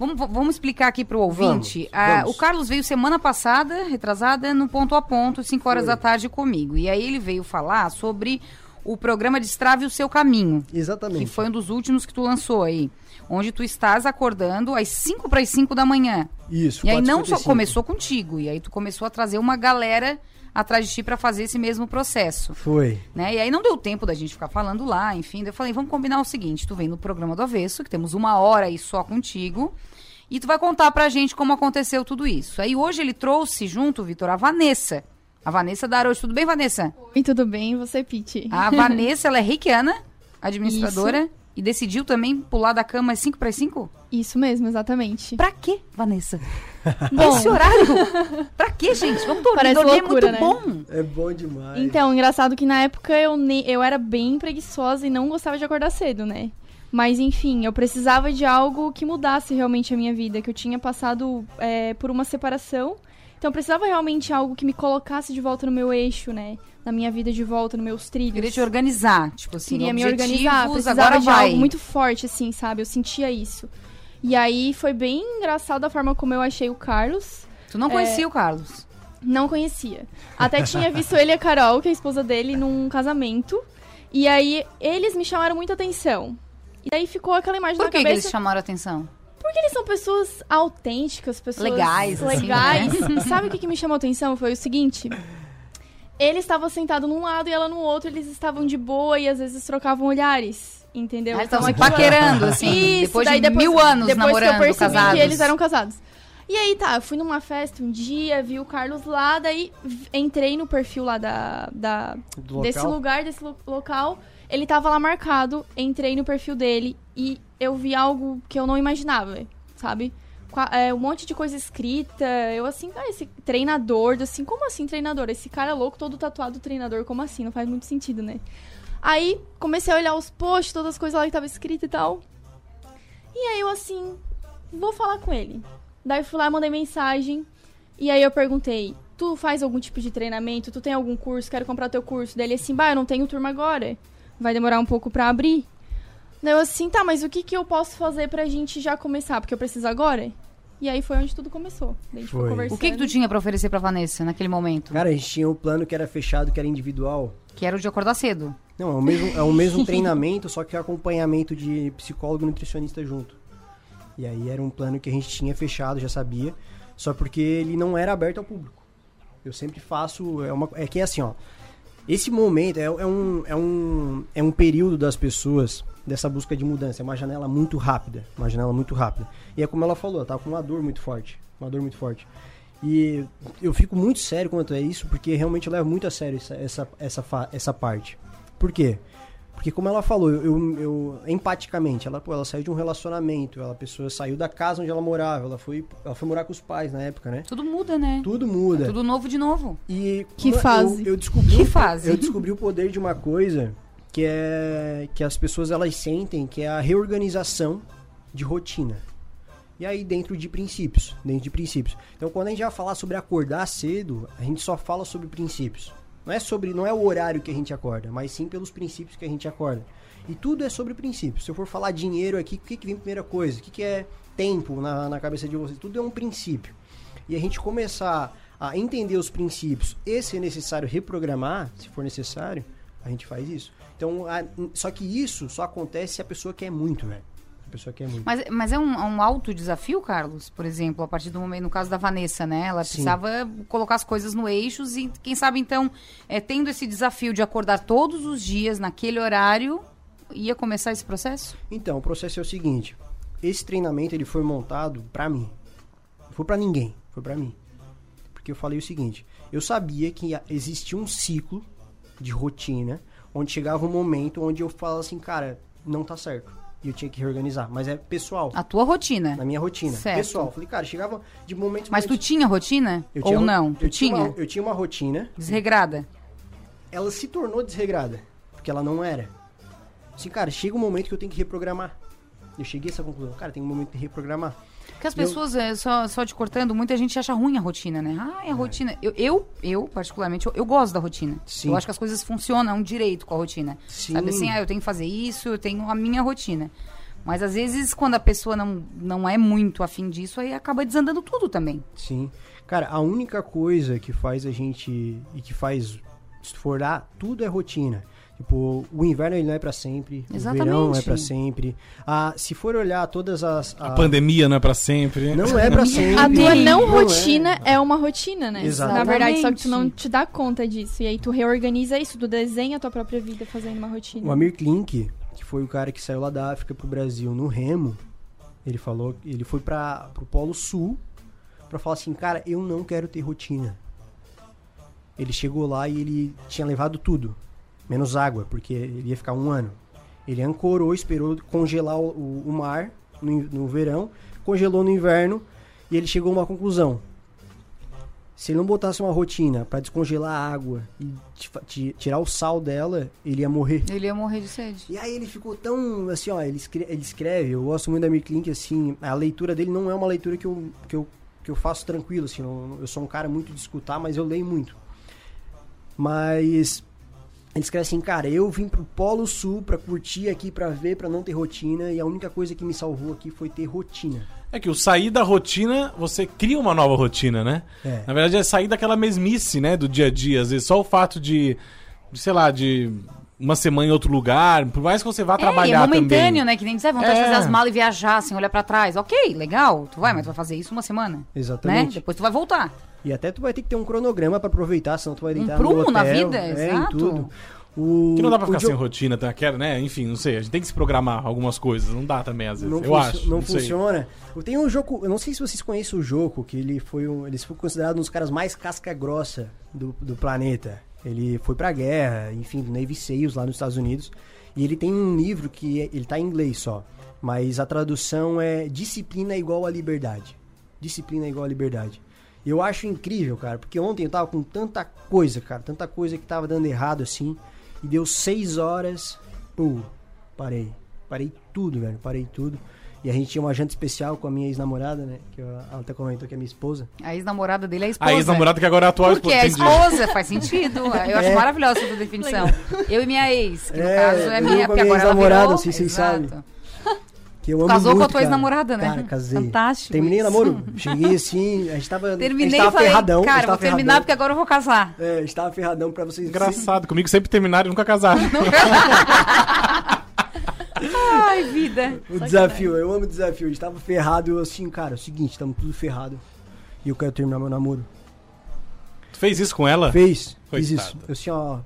Vamos, vamos explicar aqui para o ouvinte. Vamos, Ah, vamos. o Carlos veio semana passada, retrasada, no ponto a ponto, 5 horas Foi. da tarde comigo. E aí ele veio falar sobre o programa Destrave o Seu Caminho. Exatamente. Que foi um dos últimos que tu lançou aí. Onde tu estás acordando às 5 para as 5 da manhã. Isso, E aí não só 4h55. começou contigo, e aí tu começou a trazer uma galera atrás de ti para fazer esse mesmo processo. Foi. Né? E aí não deu tempo da gente ficar falando lá, enfim. Eu falei, vamos combinar o seguinte: tu vem no programa do Avesso, que temos uma hora aí só contigo, e tu vai contar pra gente como aconteceu tudo isso. Aí hoje ele trouxe junto, Vitor, a Vanessa. A Vanessa da Arojo. Tudo bem, Vanessa? Oi, tudo bem? Você, Pete? A Vanessa, ela é reikiana, administradora, e decidiu também pular da cama às 5 para 5? Isso mesmo, exatamente. Pra quê, Vanessa? Bom, Esse horário? pra quê, gente? Vamos dormir. Parece dormir loucura, é né? muito bom. É bom demais. então, engraçado que na época eu, ne- eu era bem preguiçosa e não gostava de acordar cedo, né? Mas enfim, eu precisava de algo que mudasse realmente a minha vida, que eu tinha passado é, por uma separação. Então eu precisava realmente de algo que me colocasse de volta no meu eixo, né? Na minha vida de volta, nos meus trilhos. Queria te organizar, tipo assim, queria me organizar, precisava agora de vai. algo muito forte, assim, sabe? Eu sentia isso. E aí foi bem engraçado a forma como eu achei o Carlos. Tu não conhecia o Carlos. Não conhecia. Até tinha visto ele e a Carol, que é a esposa dele, num casamento. E aí eles me chamaram muita atenção. E daí ficou aquela imagem Por na que, que cabeça. eles chamaram a atenção? Porque eles são pessoas autênticas, pessoas Legais, assim, legais. né? Sabe o que, que me chamou a atenção? Foi o seguinte. Ele estava sentado num lado e ela no outro, eles estavam de boa e às vezes trocavam olhares. Entendeu? Ah, eles estavam se aquilo- paquerando, assim, Isso, depois daí de mil anos depois namorando, que eu percebi casados. que eles eram casados. E aí, tá, eu fui numa festa um dia, vi o Carlos lá, daí entrei no perfil lá da, da desse lugar, desse lo- local. Ele tava lá marcado, entrei no perfil dele e eu vi algo que eu não imaginava, sabe? É, um monte de coisa escrita, eu assim, ah, esse treinador, assim, como assim treinador? Esse cara louco, todo tatuado treinador, como assim? Não faz muito sentido, né? Aí comecei a olhar os posts, todas as coisas lá que tava escrito e tal. E aí eu assim, vou falar com ele. Daí fui lá, mandei mensagem. E aí eu perguntei, tu faz algum tipo de treinamento? Tu tem algum curso? Quero comprar teu curso. Daí ele assim, bah, eu não tenho turma agora. Vai demorar um pouco pra abrir. Daí eu assim, tá, mas o que que eu posso fazer pra gente já começar? Porque eu preciso agora? E aí foi onde tudo começou. Daí a gente Foi. O conversando. que, que tu tinha pra oferecer pra Vanessa naquele momento? Cara, a gente tinha um plano que era fechado, que era individual. Que era o de acordar cedo. Não, é o mesmo, é o mesmo treinamento, só que acompanhamento de psicólogo e nutricionista junto. E aí era um plano que a gente tinha fechado, já sabia, só porque ele não era aberto ao público. Eu sempre faço, é, uma, é que é assim, ó. Esse momento é, é um, é, um, é um período das pessoas dessa busca de mudança, é uma janela muito rápida, uma janela muito rápida. E é como ela falou, ela tava com uma dor muito forte, uma dor muito forte. E eu fico muito sério quanto a isso, porque realmente eu levo muito a sério essa, essa, essa, essa parte. Por quê? Porque como ela falou, eu, eu, eu- empaticamente, ela, pô, ela saiu de um relacionamento, ela, a pessoa saiu da casa onde ela morava, ela foi, ela foi morar com os pais na época, né? Tudo muda, né? Tudo muda. Tudo novo de novo. E Que fase. Eu, eu descobri Que o- fase. Eu descobri o poder de uma coisa que é que as pessoas elas sentem, que é a reorganização de rotina. E aí dentro de princípios, dentro de princípios. Então quando a gente vai falar sobre acordar cedo, a gente só fala sobre princípios. Não é sobre, não é o horário que a gente acorda, mas sim pelos princípios que a gente acorda. E tudo é sobre princípios. Se eu for falar dinheiro aqui, o que, que vem primeira coisa? O que, que é tempo na, na cabeça de vocês? Tudo é um princípio. E a gente começar a entender os princípios e se é necessário reprogramar, se for necessário, a gente faz isso. Então, a- só que isso só acontece se a pessoa quer muito, velho. A pessoa quer muito. Mas, mas é um, é um alto desafio, Carlos? Por exemplo, a partir do momento, no caso da Vanessa, né? Ela Sim. precisava colocar as coisas no eixos e, quem sabe, então, é, tendo esse desafio de acordar todos os dias naquele horário, ia começar esse processo? Então, o processo é o seguinte: esse treinamento ele foi montado pra mim. Não foi pra ninguém, foi pra mim. Porque eu falei o seguinte: eu sabia que ia- existia um ciclo de rotina onde chegava um momento onde eu falava assim, cara, não tá certo. E eu tinha que reorganizar. Mas é pessoal, A tua rotina. na minha rotina. Certo. Pessoal, falei, cara, chegava de momentos. Mas tu momentos- tinha rotina? eu Ou tinha não? Tu eu tinha? tinha? uma- eu tinha uma rotina. Desregrada? ela se tornou desregrada, porque ela não era. Assim, cara, chega um momento que eu tenho que reprogramar. Eu cheguei a essa conclusão, cara, tem um momento de reprogramar. Porque as Eu- pessoas, é, só, só te cortando, muita gente acha ruim a rotina, né? Ah, é a rotina. Eu, eu, eu, particularmente, eu, eu gosto da rotina. Sim. Eu acho que as coisas funcionam direito com a rotina. Sim. Sabe assim, ah, eu tenho que fazer isso, eu tenho a minha rotina. Mas às vezes, quando a pessoa não, não é muito afim disso, aí acaba desandando tudo também. Sim. Cara, a única coisa que faz a gente. e que faz esforar tudo é rotina. Tipo, o inverno ele não é pra sempre, o verão não é Exatamente. pra sempre. Ah, se for olhar todas as. A pandemia não é pra sempre. Não é pra sempre. A tua não é. rotina é. uma rotina, né? Exatamente. Na verdade, só que tu não te dá conta disso. E aí tu reorganiza isso, tu desenha a tua própria vida fazendo uma rotina. O Amir Klink, que foi o cara que saiu lá da África pro Brasil no remo, ele falou, ele foi para pro Polo Sul pra falar assim, cara, eu não quero ter rotina. Ele chegou lá e ele tinha levado tudo, menos água, porque ele ia ficar um ano. Ele ancorou, esperou congelar o, o- o mar no, no verão, congelou no inverno e ele chegou a uma conclusão. Se ele não botasse uma rotina pra descongelar a água e ti- ti- tirar o sal dela, ele ia morrer. Ele ia morrer de sede. E aí ele ficou tão, assim, ó, ele escreve, ele escreve eu gosto muito da Amir Klink, assim, a leitura dele não é uma leitura que eu, que eu, que eu faço tranquilo, assim, eu, eu sou um cara muito de escutar, mas eu leio muito. Mas ele escreve assim, cara, eu vim pro Polo Sul pra curtir aqui, pra ver, pra não ter rotina, e a única coisa que me salvou aqui foi ter rotina. É que o sair da rotina, você cria uma nova rotina, né? É. Na verdade, é sair daquela mesmice, né? Do dia a dia. Às vezes, só o fato de, de, sei lá, de uma semana em outro lugar, por mais que você vá é, e é trabalhar momentâneo, também. né? Que nem dizer, vontade de É. fazer as malas e viajar, assim, olhar pra trás. Ok, legal, tu vai, mas tu vai fazer isso uma semana. Né? Exatamente. Depois tu vai voltar. E até tu vai ter que ter um cronograma pra aproveitar, senão tu vai deitar no prumo hotel, na vida, é, em exato. tudo. O, Que não dá pra ficar Jo- sem rotina, tá? Quero, né? Enfim, não sei. A gente tem que se programar algumas coisas. Não dá também, às vezes. Não, eu acho. não sei. funciona. Eu tenho um jogo, eu não sei se vocês conhecem o Joko, que ele foi um, ele foi considerado um dos caras mais casca grossa do, do planeta. Ele foi pra guerra, enfim, do Navy Seals lá nos Estados Unidos. E ele tem um livro que é- ele tá em inglês só, mas a tradução é Disciplina igual a liberdade. Disciplina igual a liberdade. Eu acho incrível, cara, porque ontem eu tava com tanta coisa, cara, tanta coisa que tava dando errado assim, e deu seis horas, pô, parei. Parei tudo, velho, parei tudo. E a gente tinha uma janta especial com a minha ex-namorada, né? Que ela até comentou que é minha esposa. A ex-namorada dele é a esposa. A ex-namorada que agora é a atual Porque é a esposa. esposa, faz sentido. Eu acho É. maravilhosa essa definição. Eu e minha ex, que no É, caso é minha, porque minha agora ela ex-namorada, virou... se vocês Exato. sabem. Que eu amo Casou com a muito, tua ex-namorada, né? Cara, casei. Fantástico Terminei o isso. namoro. Cheguei assim, a gente tava, a Terminei gente falei, ferradão. cara, vou tava terminar ferradão. porque agora eu vou casar. É, a gente tava ferradão pra vocês Engraçado. Comigo sempre terminaram e nunca casaram. Ai, vida. O desafio, eu amo o desafio. A gente tava ferrado, eu assim, cara, é o seguinte, tamo tudo ferrado. E eu quero terminar meu namoro. Tu fez isso com ela? Fez, fiz Coitado. isso. Eu assim, ó,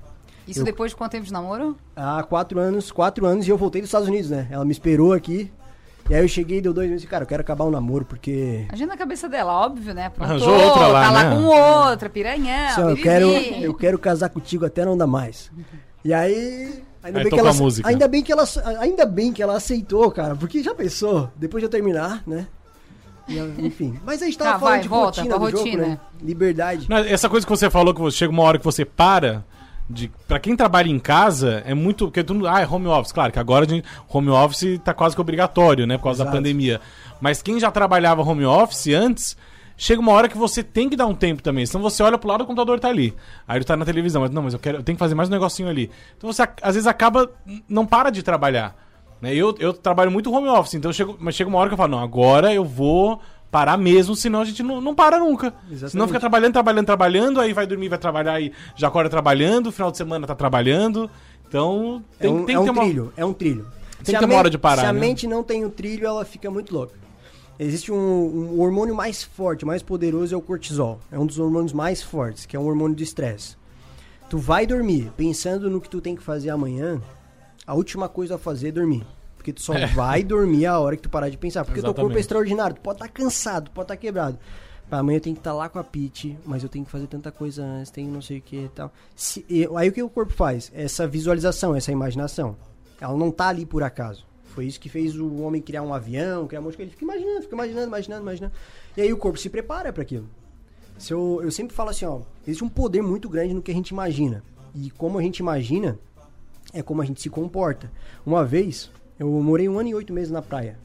Isso Eu- depois de quanto tempo de namoro? há quatro anos, quatro anos e eu voltei dos Estados Unidos, né? Ela me esperou aqui. E aí eu cheguei, deu dois meses e, cara, eu quero acabar o namoro, porque. Imagina na cabeça dela, óbvio, né? Pronto, Arranjou outra lá, tá lá né? com outra, piranhão, Assim, eu, quero, eu quero casar contigo até não dar mais. E aí. Ainda Aí bem, que ela, a música. ainda bem que ela ainda bem que ela aceitou, cara, porque já pensou, depois de eu terminar, né? Enfim. Mas a gente tava Tá, falando vai, de volta rotina do jogo, rotina. né? Liberdade. Não, Essa coisa que você falou, que você- chega uma hora que você para. De, pra quem trabalha em casa, é muito. Porque tu, ah, é home office. Claro que agora gente, home office tá quase que obrigatório, né? Por causa da Exato. pandemia. Mas quem já trabalhava home office antes, chega uma hora que você tem que dar um tempo também. Senão você olha pro lado do computador tá ali. Aí ele tá na televisão, mas não, mas eu quero, eu tenho que fazer mais um negocinho ali. Então você às vezes acaba. não para de trabalhar. Né? Eu, eu trabalho muito home office, então chego, mas chega uma hora que eu falo, não, agora eu vou parar mesmo, senão a gente não, não para nunca. Exatamente. Senão fica trabalhando, trabalhando, trabalhando, aí vai dormir, vai trabalhar e já acorda trabalhando, final de semana tá trabalhando. Então É tem, um, tem é que um ter uma. trilho, é um trilho. que ter uma hora de parar, Se a né? mente não tem o trilho, ela fica muito louca. Existe um, um hormônio mais forte, mais poderoso é o cortisol. É um dos hormônios mais fortes, que é um hormônio do estresse. Tu vai dormir pensando no que tu tem que fazer amanhã, a última coisa a fazer é dormir. Porque tu só vai dormir a hora que tu parar de pensar. Porque o teu corpo é Exatamente. extraordinário. Tu pode estar cansado, tu pode estar quebrado. Pá, amanhã eu tenho que estar lá com a Pete, mas eu tenho que fazer tanta coisa antes, tenho não sei o que e tal. Se- aí o que o corpo faz? Essa visualização, essa imaginação. Ela não tá ali por acaso. Foi isso que fez o homem criar um avião, criar um monte de coisa. Ele fica imaginando, fica imaginando, imaginando, imaginando. E aí o corpo se prepara para aquilo. Se eu, eu sempre falo assim, ó, existe um poder muito grande no que a gente imagina. E como a gente imagina, é como a gente se comporta. Uma vez, eu morei um ano e oito meses na praia.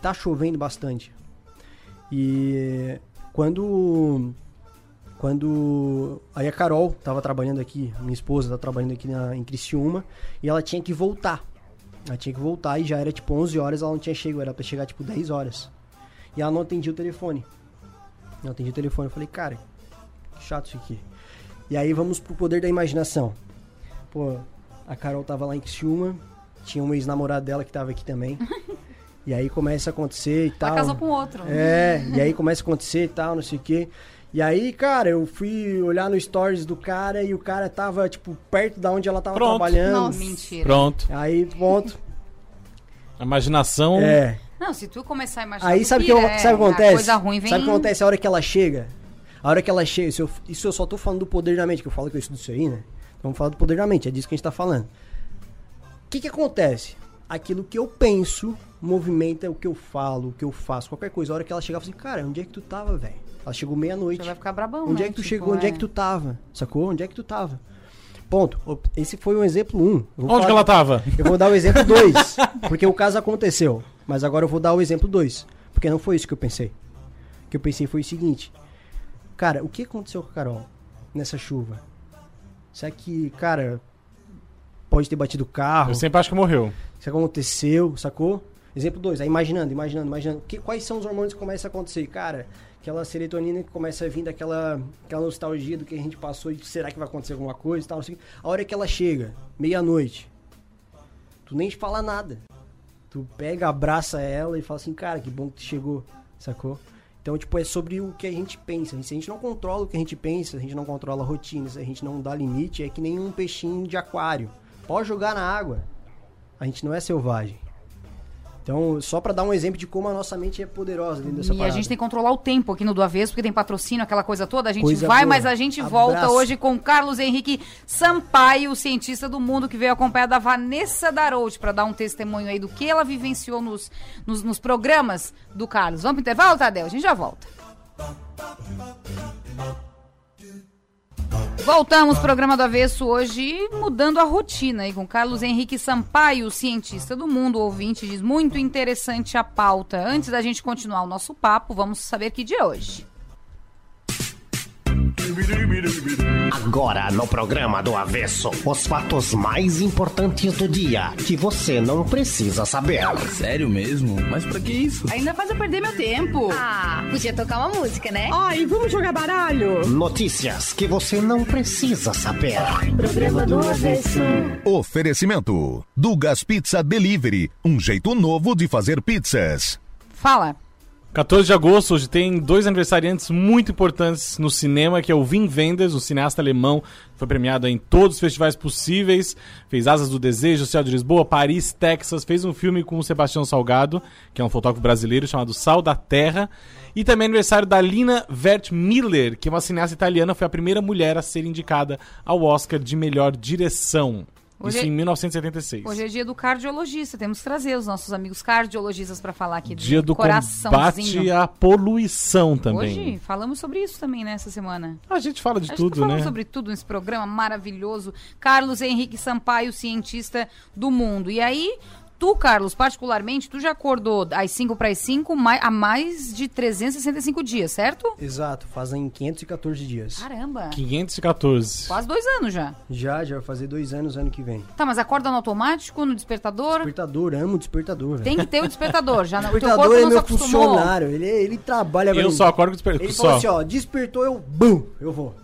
Tá chovendo bastante. E quando. Quando. Aí a Carol tava trabalhando aqui, minha esposa tá trabalhando aqui na, em Criciúma, e ela tinha que voltar. Ela tinha que voltar e já era tipo 11 horas, ela não tinha chegado, era pra chegar tipo 10 horas. E ela não atendia o telefone. Não atendia o telefone. Eu falei, cara, que chato isso aqui. E aí vamos pro poder da imaginação. Pô, a Carol tava lá em Criciúma, tinha um ex-namorado dela que tava aqui também. e aí começa a acontecer e tal. Ela casou com outro. É, e aí começa a acontecer e tal, não sei o quê. E aí, cara, eu fui olhar no stories do cara e o cara tava, tipo, perto da onde ela tava Pronto. trabalhando. Nossa. Mentira. Pronto. Aí, ponto. A imaginação. É. Não, se tu começar a imaginar. Aí sabe o que, eu- é, sabe a acontece? Coisa ruim vem. Sabe o que acontece a hora que ela chega? A hora que ela chega, isso eu, isso eu só tô falando do poder da mente, que eu falo que eu estudo isso aí, né? Então vamos falar do poder da mente, é disso que a gente tá falando. O que que acontece? Aquilo que eu penso movimenta o que eu falo, o que eu faço, qualquer coisa. A hora que ela chegar, eu falo assim, cara, onde é que tu tava, velho? Ela chegou meia-noite. vai ficar brabão. Onde né? é que tu Tipo, chegou? Onde é que tu tava? Sacou? Onde é que tu tava? Ponto. Esse foi um exemplo 1. Um. Onde que ela tava? eu vou dar o exemplo 2, porque o caso aconteceu. Mas agora eu vou dar o exemplo 2, porque não foi isso que eu pensei. O que eu pensei foi o seguinte: Cara, o que aconteceu com a Carol nessa chuva? Será que, cara, pode ter batido o carro? Eu sempre acho que morreu. Isso aconteceu, sacou? Exemplo 2, aí imaginando, imaginando, imaginando. Que, quais são os hormônios que começam a acontecer? Cara, aquela serotonina que começa a vir daquela aquela nostalgia do que a gente passou e será que vai acontecer alguma coisa e tal. Assim. A hora que ela chega, meia-noite, tu nem fala nada. Tu pega, abraça ela e fala assim, cara, que bom que tu chegou, sacou? Então, tipo, é sobre o que a gente pensa. Se a gente não controla o que a gente pensa, se a gente não controla a rotina, se a gente não dá limite, é que nem um peixinho de aquário. Pode jogar na água. A gente não é selvagem. Então, só pra dar um exemplo de como a nossa mente é poderosa dentro dessa E a parada. gente tem que controlar o tempo aqui no do avesso, porque tem patrocínio, aquela coisa toda. A gente Coisa vai, boa. mas a gente volta Abraço. hoje com Carlos Henrique Sampaio, cientista do mundo, que veio acompanhar da Vanessa Darout para dar um testemunho aí do que ela vivenciou nos, nos, nos programas do Carlos. Vamos pro intervalo, Tadeu? A gente já volta. Voltamos, programa do Avesso hoje, mudando a rotina aí com Carlos Henrique Sampaio, cientista do mundo, ouvinte, diz muito interessante a pauta. Antes da gente continuar o nosso papo, vamos saber que dia é hoje. Agora no programa do Avesso, os fatos mais importantes do dia que você não precisa saber. Sério mesmo? Mas pra que isso? Ainda faz eu perder meu tempo. Ah, podia tocar uma música, né? Ai, vamos jogar baralho. Notícias que você não precisa saber. Programa do avesso. Oferecimento: Dugas Pizza Delivery, um jeito novo de fazer pizzas. Fala. 14 de agosto, hoje tem dois aniversariantes muito importantes no cinema, que é o Wim Wenders, um cineasta alemão, foi premiado em todos os festivais possíveis, fez Asas do Desejo, Céu de Lisboa, Paris, Texas, fez um filme com o Sebastião Salgado, que é um fotógrafo brasileiro chamado Sal da Terra, e também aniversário da Lina Wertmiller, que é uma cineasta italiana, foi a primeira mulher a ser indicada ao Oscar de melhor direção. Hoje Isso é- em 1976. Hoje é dia do cardiologista. Temos que trazer os nossos amigos cardiologistas para falar aqui Dia do combate à poluição também. Hoje falamos sobre isso também nessa semana. A gente fala de A gente tudo, tá falando né? sobre tudo nesse programa maravilhoso. Carlos Henrique Sampaio, cientista do mundo. E aí, tu, Carlos, particularmente, tu já acordou às 5 para as 5 há mais de 365 dias, certo? Exato, fazem 514 dias. Caramba! 514. Quase dois anos já. Já, já vai fazer dois anos ano que vem. Tá, mas acorda no automático, no despertador? Despertador, amo despertador, velho. Tem que ter o despertador. Já não, o teu Despertador corpo é não meu funcionário, ele, ele trabalha Eu só acordo com desper... Ele só. falou assim, ó, despertou, eu, bum, eu vou.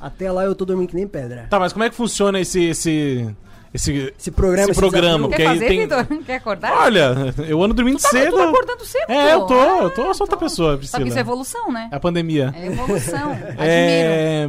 Até lá eu tô dormindo que nem pedra. Tá, mas como é que funciona esse esse esse, Esse programa, esse esse programa? Quer fazer, tem... Vitor? Quer acordar? Olha, eu ando dormindo Tá, cedo. Tu tá acordando cedo, É, eu tô, eu tô, eu sou outra então. pessoa, Só Priscila. que isso é evolução, né? É a pandemia. É evolução. Admiro. É,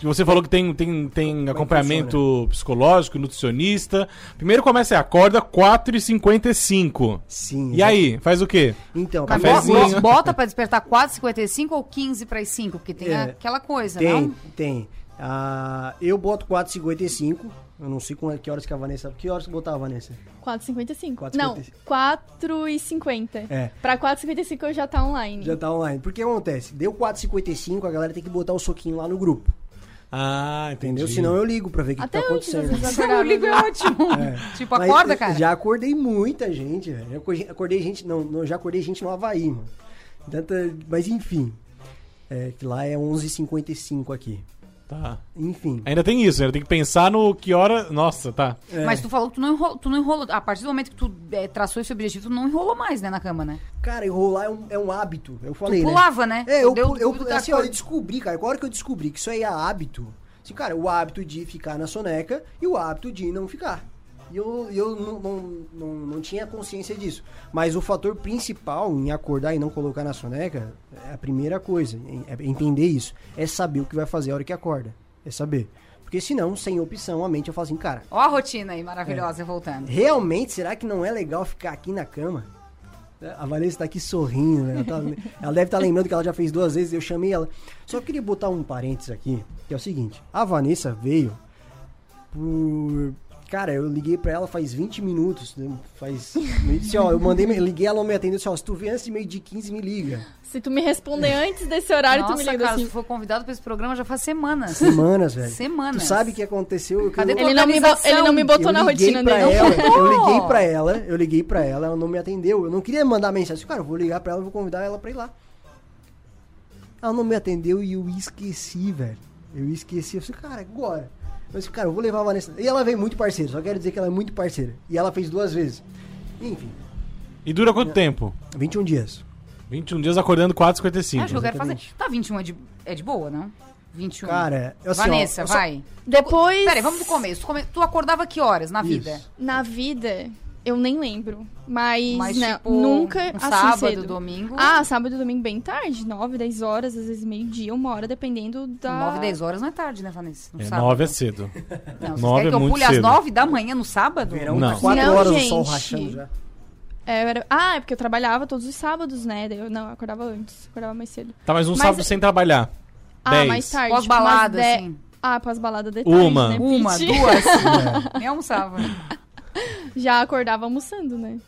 você falou que tem, tem, tem é acompanhamento psicológico, nutricionista. Primeiro começa aí, acorda 4h55. Sim. E exato. aí, faz o quê? Então, Cafezinho. bo- bota pra despertar 4h55 ou 15 para as 5? Porque tem É. aquela coisa, tem, não? tem. Ah, eu boto 4,55. Eu não sei com que horas que a Vanessa... Que horas que botava, Vanessa? 4,55. 4,55. Não, 4,50. É. Pra 4,55 eu já tá online. Já tá online. Porque acontece? Deu 4,55, a galera tem que botar o soquinho lá no grupo. Ah, entendi. Entendeu? Senão eu ligo pra ver o que, que tá acontecendo. Se eu ligo é ótimo. É. Tipo, Mas acorda, eu cara. Já acordei muita gente, velho. Eu acordei- acordei gente. Não, não, já acordei gente no Havaí, mano. Tanta, mas enfim. É, que lá é 11h55 aqui. Tá. Enfim. Ainda tem isso, ainda tem que pensar no que hora. Nossa, tá. É. Mas tu falou que tu não enrolou, tu não enrolou. A partir do momento que tu é, traçou esse objetivo, tu não enrolou mais, né, na cama, né? Cara, enrolar é um, é um hábito. Eu falei, tu né? pulava, né? É, eu, Deu- eu, tu- eu, assim, ó, eu descobri, cara, qual hora que eu descobri que isso aí é hábito? Assim, cara, o hábito de ficar na soneca e o hábito de não ficar. E eu, eu não, não, não, não tinha consciência disso. Mas o fator principal em acordar e não colocar na soneca, é a primeira coisa, é entender isso. É saber o que vai fazer a hora que acorda. É saber. Porque senão, sem opção, a mente eu falo assim, cara, Ó a rotina aí, maravilhosa, voltando. Realmente, será que não é legal ficar aqui na cama? A Vanessa tá aqui sorrindo, né? Ela, tá- ela deve estar lembrando que ela já fez duas vezes, eu chamei ela. Só queria botar um parênteses aqui, que é o seguinte: a Vanessa veio por. Cara, eu liguei pra ela faz 20 minutos. né? Faz. Eu disse, ó, eu mandei, liguei, ela não me atendeu. Disse, ó, se tu vier antes de meio de 15, me liga. Se tu me responder antes desse horário, tu Nossa, me liga cara, assim. se for convidado pra esse programa já faz semanas. Semanas, velho. Semanas. Tu sabe o que aconteceu? Eu- Cadê eu- Ele não, me ele não me botou eu na rotina pra dele. ela. Eu liguei pra ela, eu liguei pra ela, ela não me atendeu. Eu não queria mandar mensagem. Cara, eu vou ligar pra ela, vou convidar ela pra ir lá. Ela não me atendeu e eu esqueci, velho. Eu esqueci. Eu falei, cara, agora. Eu disse, cara, eu vou levar a Vanessa. E ela veio muito parceira, só quero dizer que ela é muito parceira. E ela fez duas vezes. Enfim, E dura quanto tempo? 21 dias. 21 dias acordando 4h55. Acho que eu quero fazer. exatamente. Tá, 21 é de, é de boa, não? 21. Cara, eu, assim, ó, Vanessa, eu só- vai. Depois, Peraí, vamos do começo. Tu, come- tu acordava que horas na vida? Isso. na vida, eu nem lembro. Mas, Mas, né, tipo, nunca um assim sábado, cedo. domingo. Ah, sábado e domingo bem tarde, 9, 10 horas, às vezes meio-dia, uma hora, dependendo da... 9, 10 horas não é tarde, né, Vanessa? No É, sábado. 9 é cedo. Não, vocês nove querem é que eu muito pule às cedo. 9 da manhã no sábado? Verão Não. tá 4 Não, horas o sol gente. rachando já. É, era- Ah, é porque eu trabalhava todos os sábados, né? Daí eu não, eu acordava antes, acordava mais cedo. Tá, mas um Mas- sábado sem trabalhar. Ah, 10. mais tarde. Pós-balada, de- assim. Ah, pós-balada de tarde, Uma. né, Uma, duas. É. Nem almoçava. Já acordava almoçando, né?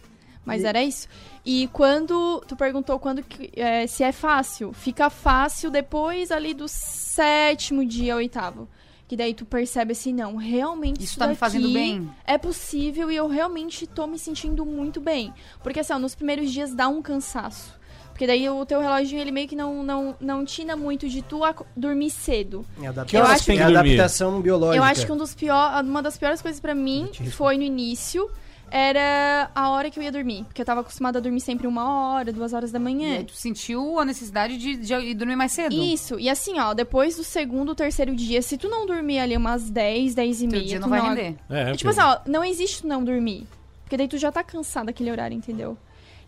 Mas E- era isso. E quando tu perguntou quando que, é, se é fácil, fica fácil depois ali do sétimo dia, oitavo. Que daí tu percebe assim, não, realmente Isso tá me fazendo bem. É possível e eu realmente tô me sentindo muito bem. Porque assim, ó, nos primeiros dias dá um cansaço. Porque daí o teu relógio, ele meio que não, não, não tina muito de tu dormir cedo. É horas acho é que dormir? adaptação biológica. Eu acho que um dos pior, uma das piores coisas pra mim Eu foi no início era a hora que eu ia dormir. Porque eu tava acostumada a dormir sempre uma hora, duas horas da E manhã. aí tu sentiu a necessidade de, de ir dormir mais cedo. Isso, e assim, ó, depois do segundo, terceiro dia, se tu não dormir ali umas 10, 10 e Teu meia, dia tu não vai não render. É, E, tipo assim, ó, não existe não dormir. Porque daí tu já tá cansado daquele horário, entendeu?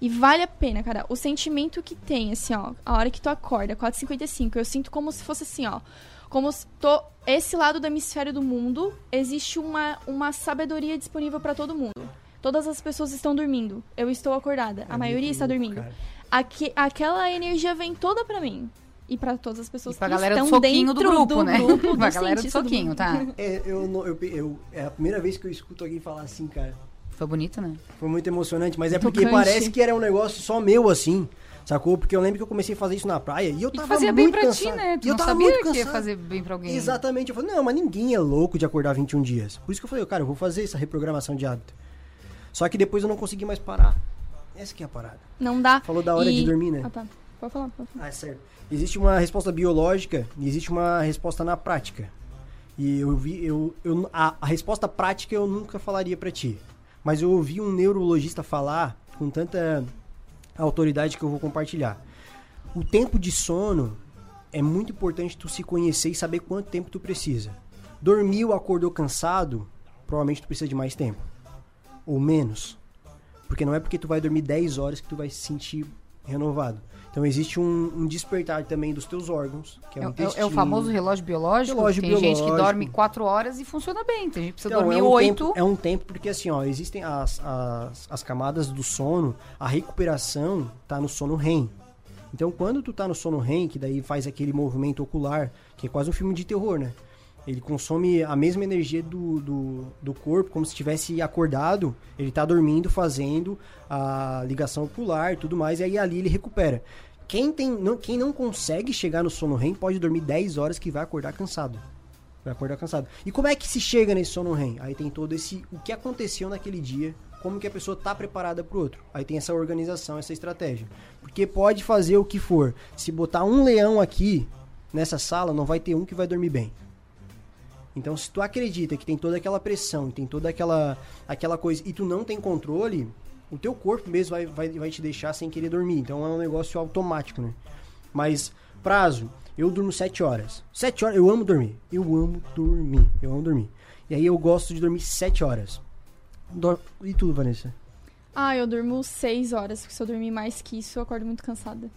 E vale a pena, cara. O sentimento que tem, assim, ó, a hora que tu acorda, 4h55, eu sinto como se fosse assim, ó. Como se tô. Esse lado do hemisfério do mundo, existe uma, uma sabedoria disponível pra todo mundo. Todas as pessoas estão dormindo. Eu estou acordada. a É maioria está dormindo. Aque- aquela energia vem toda pra mim. E pra todas as pessoas E pra que galera do estão soquinho do dentro grupo, né? grupo pra do galera do do soquinho, mundo. tá? É, eu, não- eu, eu- é a primeira vez que eu escuto alguém falar assim, cara. Foi bonito, né? Foi muito emocionante, mas é porque Tocante. parece que era um negócio só meu, assim. Sacou? Porque eu lembro que eu comecei a fazer isso na praia e eu E tava fazia bem muito pra cansado. ti, né? Tu e eu não tava sabia muito que ia cansado. fazer bem pra alguém. Exatamente. Eu falei, não, mas ninguém é louco de acordar 21 dias. Por isso que eu falei, cara, eu vou fazer essa reprogramação de hábito. Só que depois eu não consegui mais parar. Essa que é a parada. Não dá. Falou da hora E- de dormir, né? Ah, tá. Pode falar, pode falar. Ah, é certo. Existe uma resposta biológica e existe uma resposta na prática. E eu vi, eu, eu a, a resposta prática eu nunca falaria pra ti. Mas eu ouvi um neurologista falar com tanta autoridade que eu vou compartilhar. O tempo de sono é muito importante tu se conhecer e saber quanto tempo tu precisa. Dormiu, acordou cansado, provavelmente tu precisa de mais tempo. Ou menos. Porque não é porque tu vai dormir 10 horas que tu vai se sentir renovado. Então existe um, um despertar também dos teus órgãos, que é, É, o é- o famoso relógio biológico. Relógio tem gente que biológico. dorme 4 horas e funciona bem. Tem gente que precisa Então, dormir é um 8. Tempo, é um tempo porque assim, ó, existem as, as, as camadas do sono, a recuperação tá no sono REM. Então, quando tu tá no sono REM, que daí faz aquele movimento ocular, que é quase um filme de terror, né? Ele consome a mesma energia do, do, do corpo, como se estivesse acordado. Ele tá dormindo, fazendo a ligação ocular e tudo mais, e aí ali ele recupera. Quem, tem, não, quem não consegue chegar no sono REM pode dormir 10 horas que vai acordar cansado. Vai acordar cansado. E como é que se chega nesse sono REM? Aí tem todo esse. O que aconteceu naquele dia, como que a pessoa tá preparada pro outro. Aí tem essa organização, essa estratégia. Porque pode fazer o que for. Se botar um leão aqui nessa sala, não vai ter um que vai dormir bem. Então, se tu acredita que tem toda aquela pressão, tem toda aquela, aquela coisa, e tu não tem controle, o teu corpo mesmo vai, vai, vai te deixar sem querer dormir. Então, é um negócio automático, né? Mas, prazo, eu durmo 7 horas. 7 horas, eu amo dormir. Eu amo dormir. Eu amo dormir. E aí, eu gosto de dormir 7 horas. Dor- E tu, Vanessa? Ah, eu durmo seis horas, porque se eu dormir mais que isso, eu acordo muito cansada.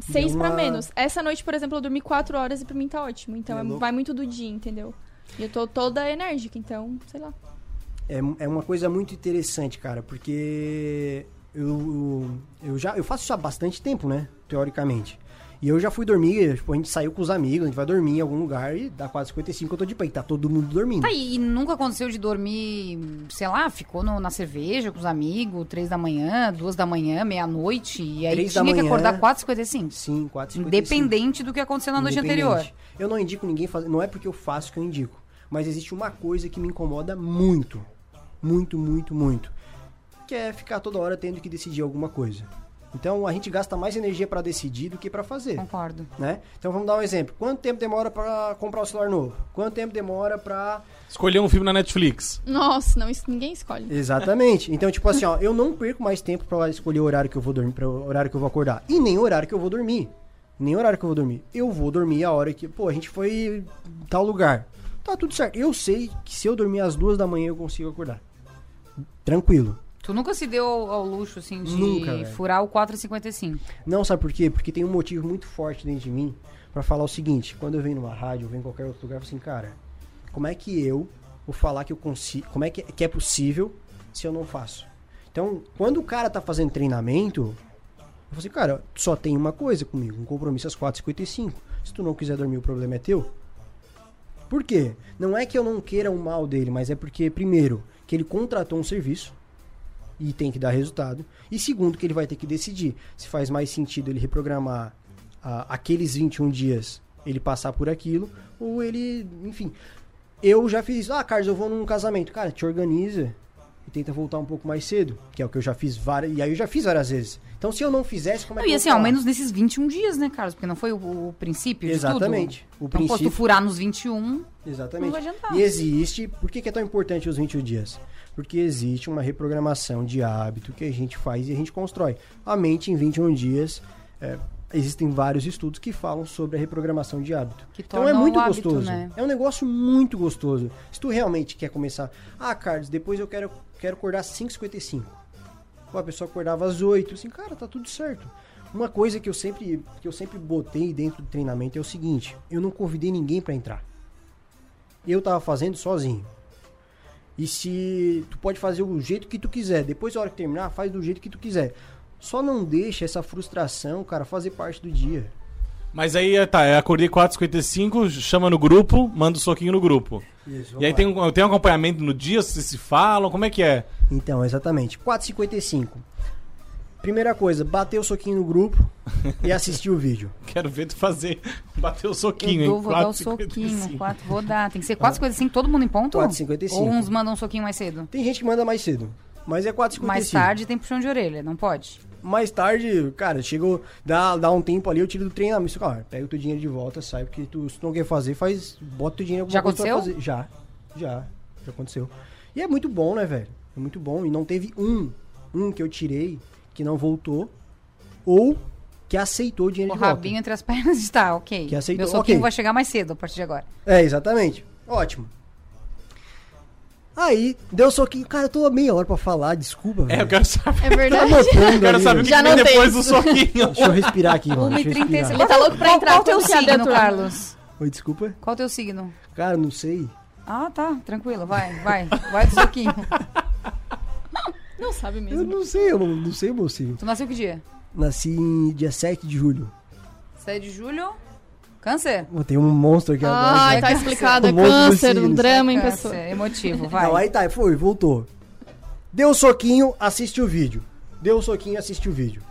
Seis Deu pra uma- menos. Essa noite, por exemplo, eu dormi quatro horas e pra mim tá ótimo. Então É é- vai muito do dia, entendeu? E eu tô toda enérgica, então, sei lá. É, é uma coisa muito interessante, cara, porque eu, eu já eu faço isso há bastante tempo, né? Teoricamente. E eu já fui dormir, tipo, a gente saiu com os amigos, a gente vai dormir em algum lugar e dá 4h55 eu tô de pé, e tá todo mundo dormindo. Tá, e, nunca aconteceu de dormir, sei lá, ficou no- na cerveja com os amigos, três da manhã, duas da manhã, meia-noite, e aí tinha que manhã. acordar 4h55. Sim, 4h55. Independente do que aconteceu na noite anterior. Eu não indico ninguém fazer, não é porque eu faço que eu indico, mas existe uma coisa que me incomoda muito, muito, muito, muito, que é ficar toda hora tendo que decidir alguma coisa. Então a gente gasta mais energia pra decidir do que pra fazer. Concordo. né? Então vamos dar um exemplo. Quanto tempo demora pra comprar um celular novo? Quanto tempo demora pra Escolher um filme na Netflix. Nossa, não, isso ninguém escolhe. Exatamente. Então, tipo assim, ó, eu não perco mais tempo pra escolher o horário que eu vou dormir, para o horário que eu vou acordar, e nem o horário que eu vou dormir. Nem o horário que eu vou dormir. Eu vou dormir a hora que, pô, a gente foi em tal lugar. Tá tudo certo. Eu sei que se eu dormir às duas da manhã eu consigo acordar. Tranquilo. Tu nunca se deu ao, ao luxo, assim, de Nunca, furar o 4h55. Não, sabe por quê? Porque tem um motivo muito forte dentro de mim pra falar o seguinte: quando eu venho numa rádio, eu venho em qualquer outro lugar, eu falo assim, cara, como é que eu vou falar que eu consigo, como é que, que é possível se eu não faço? Então, quando o cara tá fazendo treinamento, eu falo assim, cara, só tem uma coisa comigo, um compromisso às 4h55. Se tu não quiser dormir, o problema é teu. Por quê? Não é que eu não queira o mal dele, mas é porque, primeiro, que ele contratou um serviço e tem que dar resultado. E segundo, que ele vai ter que decidir se faz mais sentido ele reprogramar ah, aqueles 21 dias, ele passar por aquilo, ou ele, enfim. Eu já fiz, ah, Carlos, eu vou num casamento. Cara, te organiza e tenta voltar um pouco mais cedo, que é o que eu já fiz várias, e aí eu já fiz várias vezes. Então, se eu não fizesse, como é Não, que e eu assim, vou ao menos nesses 21 dias, né, Carlos? Porque não foi o, o princípio Exatamente. O então, princípio- furar nos 21, Exatamente. Não vai adiantar. E existe. Por que, que é tão importante os 21 dias? Porque existe uma reprogramação de hábito que a gente faz e a gente constrói. A mente em 21 dias. é, existem vários estudos que falam sobre a reprogramação de hábito. Que então é muito hábito, gostoso. né? É um negócio muito gostoso. Se tu realmente quer começar. Ah, Carlos, depois eu quero, quero acordar às 5h55. Pô, a pessoa acordava às 8 Assim, cara, tá tudo certo. Uma coisa que eu sempre, que eu sempre botei dentro do treinamento é o seguinte: eu não convidei ninguém pra entrar eu tava fazendo sozinho. E se tu pode fazer o jeito que tu quiser, depois a hora que terminar, faz do jeito que tu quiser. Só não deixa essa frustração, cara, fazer parte do dia. Mas aí, é, tá, eu acordei 4h55, chama no grupo, manda um soquinho no grupo. Isso, E aí tem um, tem um acompanhamento no dia, vocês se falam, como é que é? Então, exatamente. 4h55. Primeira coisa, bater o soquinho no grupo e assistir o vídeo. Quero ver tu fazer, bater o soquinho, eu dou, hein? vou dar o 4h55. soquinho. Quatro, vou dar. Tem que ser 4h55, todo mundo em ponto? 4h55. Ou uns mandam um soquinho mais cedo? Tem gente que manda mais cedo, mas é 4h55. Mais tarde tem puxão de orelha, não pode? Mais tarde, cara, chegou, dá, dá um tempo ali, eu tiro do treinamento. Cara, pega o teu dinheiro de volta, sai, porque tu, se tu não quer fazer, faz, bota o teu dinheiro em Já alguma coisa pra aconteceu? fazer. Já, já, já aconteceu. E é muito bom, né, velho? É muito bom. E não teve um, um que eu tirei que não voltou, ou que aceitou o dinheiro O de volta. rabinho entre as pernas está, ok. Que aceitou, Meu soquinho ok. vai chegar mais cedo a partir de agora. É, exatamente. Ótimo. Aí, deu soquinho. Cara, eu tô meia hora pra falar, desculpa, velho. É, eu quero saber. É verdade. anotando Eu quero ali, saber o que, Já que vem não depois tem. do soquinho. Deixa eu respirar aqui, mano. Deixa eu 1h36. respirar. Ele tá louco pra Qual, entrar qual o teu a signo, turma. Carlos? Oi, desculpa. Qual o teu signo? Cara, não sei. Ah, tá, tranquilo, vai, vai. Vai do soquinho. Não sabe Eu mesmo. não sei, eu não, não sei o meu signo. Tu nasceu que dia? Nasci em dia 7 de julho. 7 de julho? Câncer? Tem um monstro aqui Ai, atrás. tá explicado. É Um câncer, um signos. drama em Câncer, pessoa. emotivo, vai. Não, aí tá, foi, voltou. Deu um soquinho, assiste o vídeo. Deu um soquinho, assiste o vídeo.